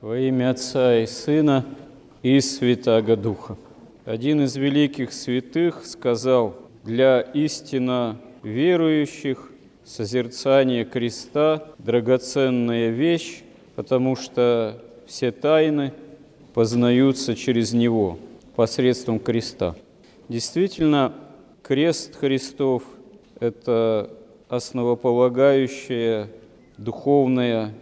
Во имя Отца и Сына и Святаго Духа. Один из великих святых сказал, для истинно верующих созерцание креста – драгоценная вещь, потому что все тайны познаются через него, посредством креста. Действительно, крест Христов – это основополагающая духовная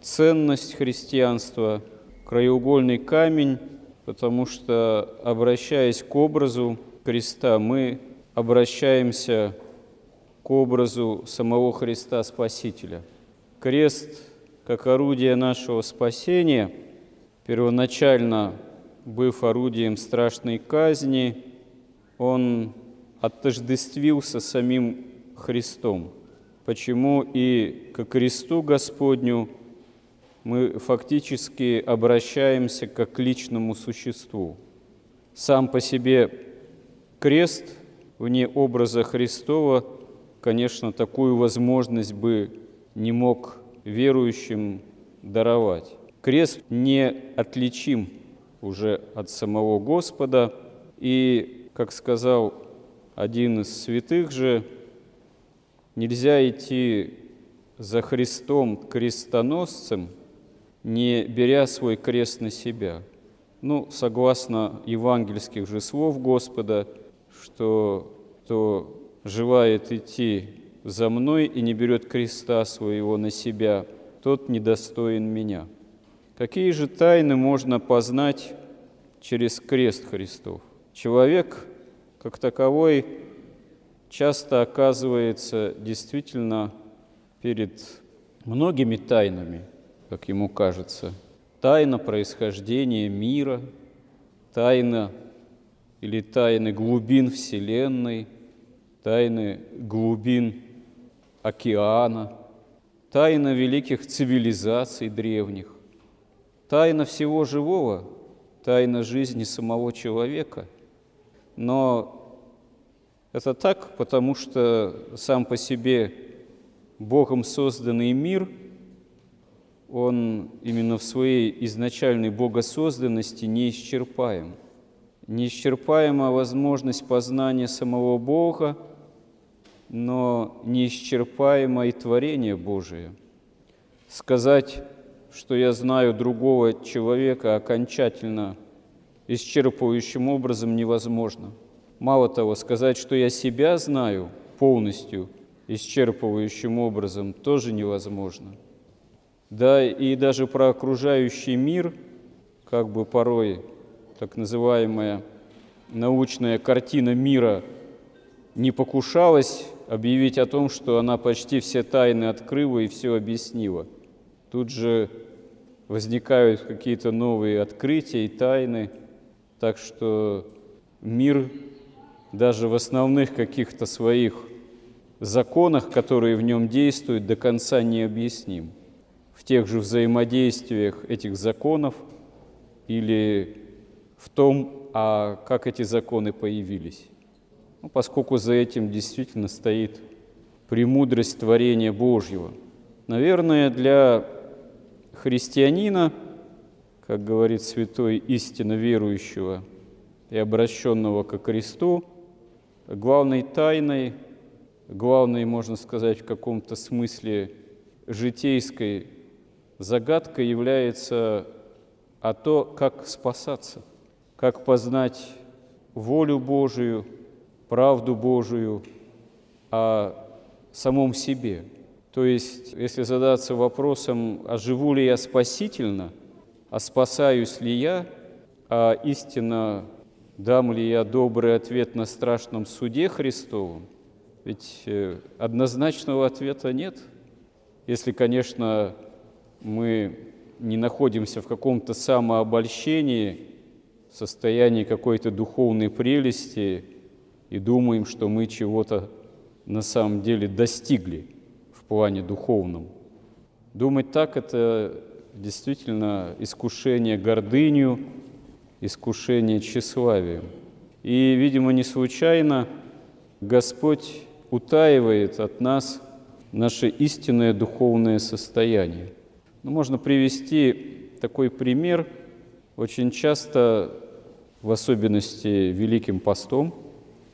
ценность христианства, краеугольный камень, потому что, обращаясь к образу креста, мы обращаемся к образу самого Христа Спасителя. Крест, как орудие нашего спасения, первоначально быв орудием страшной казни, он отождествился самим Христом. Почему и к кресту Господню мы фактически обращаемся как к личному существу. Сам по себе крест вне образа Христова, конечно, такую возможность бы не мог верующим даровать. Крест не отличим уже от самого Господа, и, как сказал один из святых же, нельзя идти за Христом крестоносцем – не беря свой крест на себя. Ну, согласно евангельских же слов Господа, что кто желает идти за мной и не берет креста своего на себя, тот недостоин меня. Какие же тайны можно познать через крест Христов? Человек, как таковой, часто оказывается действительно перед многими тайнами – как ему кажется, тайна происхождения мира, тайна или тайны глубин Вселенной, тайны глубин океана, тайна великих цивилизаций древних, тайна всего живого, тайна жизни самого человека. Но это так, потому что сам по себе Богом созданный мир – он именно в своей изначальной богосозданности неисчерпаем. Неисчерпаема возможность познания самого Бога, но неисчерпаемо и творение Божие. Сказать, что я знаю другого человека окончательно исчерпывающим образом невозможно. Мало того, сказать, что я себя знаю полностью исчерпывающим образом тоже невозможно – да и даже про окружающий мир, как бы порой так называемая научная картина мира не покушалась объявить о том, что она почти все тайны открыла и все объяснила. Тут же возникают какие-то новые открытия и тайны, так что мир даже в основных каких-то своих законах, которые в нем действуют, до конца не объясним в тех же взаимодействиях этих законов или в том, а как эти законы появились. Ну, поскольку за этим действительно стоит премудрость творения Божьего. Наверное, для христианина, как говорит святой истинно верующего и обращенного ко кресту, главной тайной, главной, можно сказать, в каком-то смысле житейской загадка является а то, как спасаться, как познать волю Божию, правду Божию о самом себе. То есть, если задаться вопросом, а живу ли я спасительно, а спасаюсь ли я, а истинно дам ли я добрый ответ на страшном суде Христовом, ведь э, однозначного ответа нет. Если, конечно, мы не находимся в каком-то самообольщении, состоянии какой-то духовной прелести и думаем, что мы чего-то на самом деле достигли в плане духовном. Думать так – это действительно искушение гордынью, искушение тщеславием. И, видимо, не случайно Господь утаивает от нас наше истинное духовное состояние. Ну, можно привести такой пример. Очень часто, в особенности Великим постом,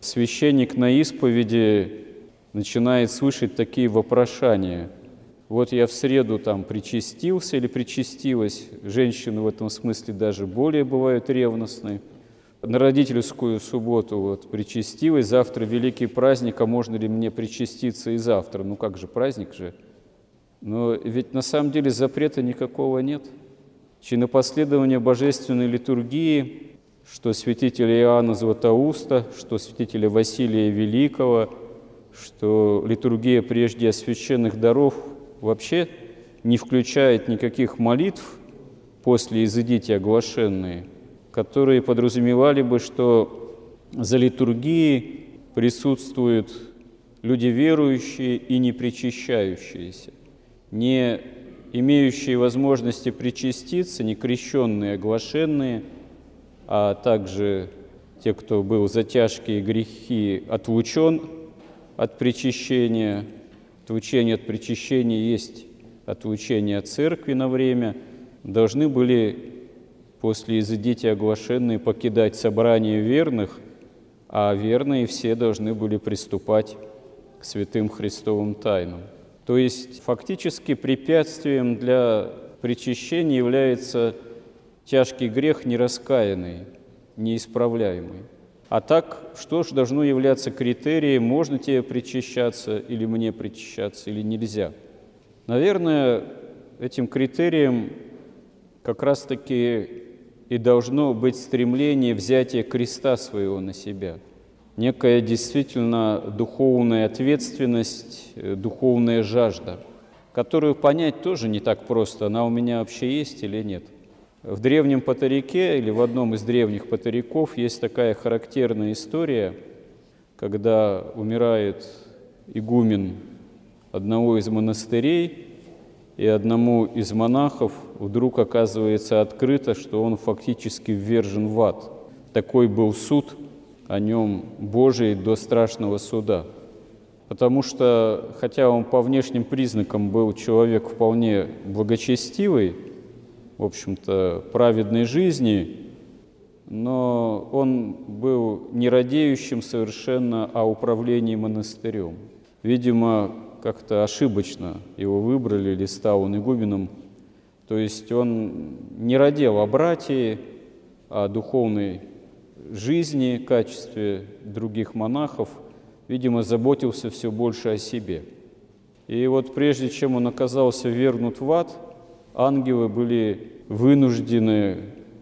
священник на исповеди начинает слышать такие вопрошания. Вот я в среду там причастился или причастилась. Женщины в этом смысле даже более бывают ревностные. На родительскую субботу вот причастилась, завтра великий праздник, а можно ли мне причаститься и завтра? Ну как же, праздник же. Но ведь на самом деле запрета никакого нет. Чинопоследование божественной литургии, что святителя Иоанна Златоуста, что святителя Василия Великого, что литургия прежде освященных даров вообще не включает никаких молитв после «изыдите оглашенные», которые подразумевали бы, что за литургией присутствуют люди верующие и не причащающиеся – не имеющие возможности причаститься, не крещенные, оглашенные, а также те, кто был за тяжкие грехи отлучен от причащения. Отлучение от причащения есть отлучение от церкви на время, должны были после изыдите оглашенные покидать собрание верных, а верные все должны были приступать к святым Христовым тайнам. То есть фактически препятствием для причащения является тяжкий грех нераскаянный, неисправляемый. А так, что же должно являться критерием, можно тебе причащаться или мне причащаться, или нельзя? Наверное, этим критерием как раз-таки и должно быть стремление взятия креста своего на себя – некая действительно духовная ответственность, э, духовная жажда, которую понять тоже не так просто, она у меня вообще есть или нет. В древнем патарике или в одном из древних патариков есть такая характерная история, когда умирает игумен одного из монастырей, и одному из монахов вдруг оказывается открыто, что он фактически ввержен в ад. Такой был суд – о нем Божий до страшного суда. Потому что, хотя он по внешним признакам был человек вполне благочестивый, в общем-то, праведной жизни, но он был не радеющим совершенно о управлении монастырем. Видимо, как-то ошибочно его выбрали или стал он игуменом. То есть он не родил о братье, о духовной жизни, качестве других монахов, видимо, заботился все больше о себе. И вот прежде чем он оказался вернут в ад, ангелы были вынуждены,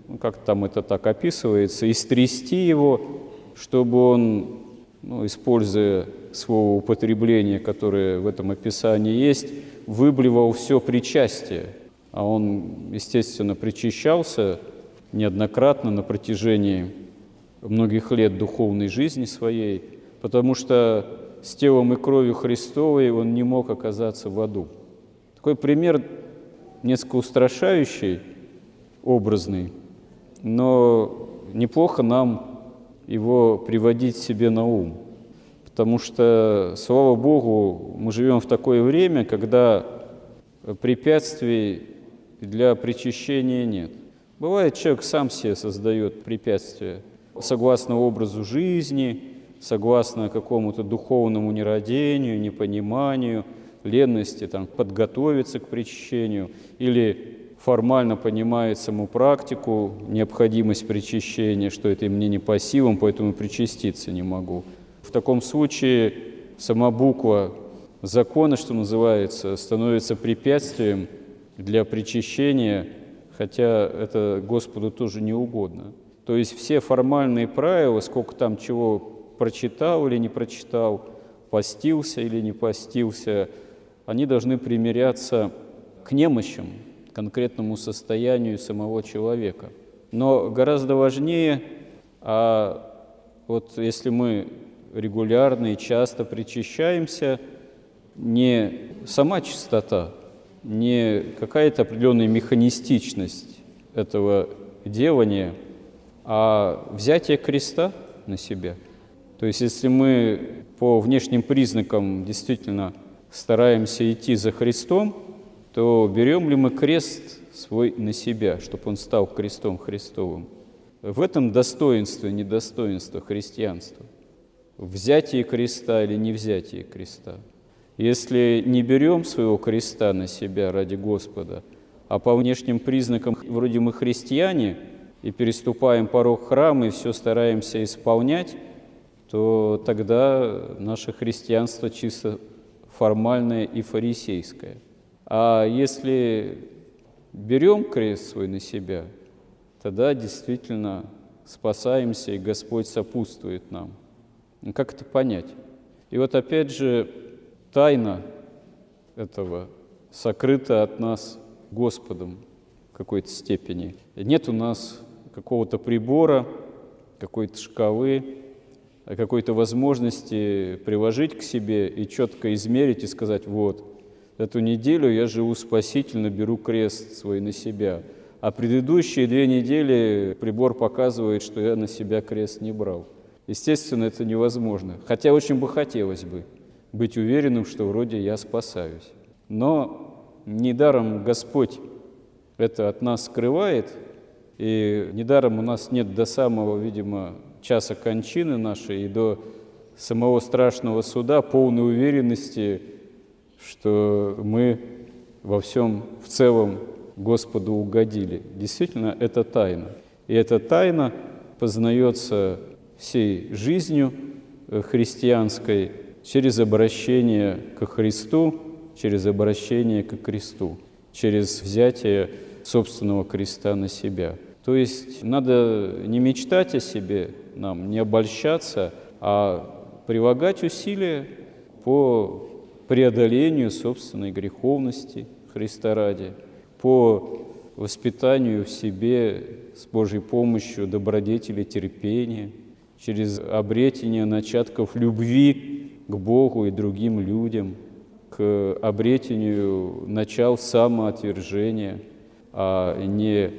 ну, как там это так описывается, истрясти его, чтобы он, ну, используя слово употребление, которое в этом описании есть, выблевал все причастие. А он, естественно, причащался неоднократно на протяжении многих лет духовной жизни своей, потому что с телом и кровью Христовой он не мог оказаться в аду. Такой пример несколько устрашающий, образный, но неплохо нам его приводить себе на ум. Потому что, слава Богу, мы живем в такое время, когда препятствий для причащения нет. Бывает, человек сам себе создает препятствия – согласно образу жизни, согласно какому-то духовному нерадению, непониманию, ленности там, подготовиться к причащению или формально понимает саму практику, необходимость причащения, что это мне не по силам, поэтому причаститься не могу. В таком случае сама буква закона, что называется, становится препятствием для причащения, хотя это Господу тоже не угодно. То есть все формальные правила, сколько там чего прочитал или не прочитал, постился или не постился, они должны примиряться к немощам, конкретному состоянию самого человека. Но гораздо важнее, а вот если мы регулярно и часто причащаемся, не сама чистота, не какая-то определенная механистичность этого делания – а взятие креста на себя. То есть если мы по внешним признакам действительно стараемся идти за Христом, то берем ли мы крест свой на себя, чтобы он стал крестом Христовым. В этом достоинство и недостоинство христианства. Взятие креста или не взятие креста. Если не берем своего креста на себя ради Господа, а по внешним признакам вроде мы христиане и переступаем порог храма и все стараемся исполнять, то тогда наше христианство чисто формальное и фарисейское. А если берем крест свой на себя, тогда действительно спасаемся, и Господь сопутствует нам. Ну, как это понять? И вот опять же, тайна этого сокрыта от нас Господом в какой-то степени. Нет у нас какого-то прибора, какой-то шкалы, какой-то возможности приложить к себе и четко измерить и сказать, вот, эту неделю я живу спасительно, беру крест свой на себя. А предыдущие две недели прибор показывает, что я на себя крест не брал. Естественно, это невозможно. Хотя очень бы хотелось бы быть уверенным, что вроде я спасаюсь. Но недаром Господь это от нас скрывает, и недаром у нас нет до самого, видимо, часа кончины нашей и до самого страшного суда полной уверенности, что мы во всем в целом Господу угодили. Действительно, это тайна. И эта тайна познается всей жизнью э, христианской через обращение к Христу, через обращение к кресту, через взятие собственного креста на себя. То есть надо не мечтать о себе, нам не обольщаться, а прилагать усилия по преодолению собственной греховности Христа ради, по воспитанию в себе с Божьей помощью добродетели терпения, через обретение начатков любви к Богу и другим людям, к обретению начал самоотвержения, а не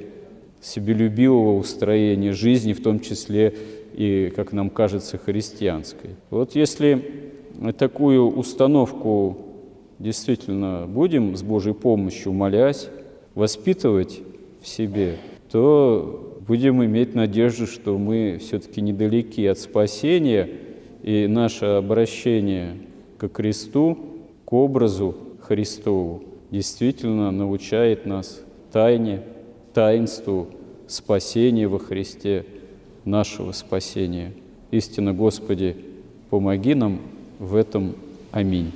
себелюбивого устроения жизни, в том числе и, как нам кажется, христианской. Вот если такую установку действительно будем с Божьей помощью, молясь, воспитывать в себе, то будем иметь надежду, что мы все-таки недалеки от спасения, и наше обращение к кресту, к образу Христову действительно научает нас тайне, таинству спасения во Христе, нашего спасения. Истинно, Господи, помоги нам в этом. Аминь.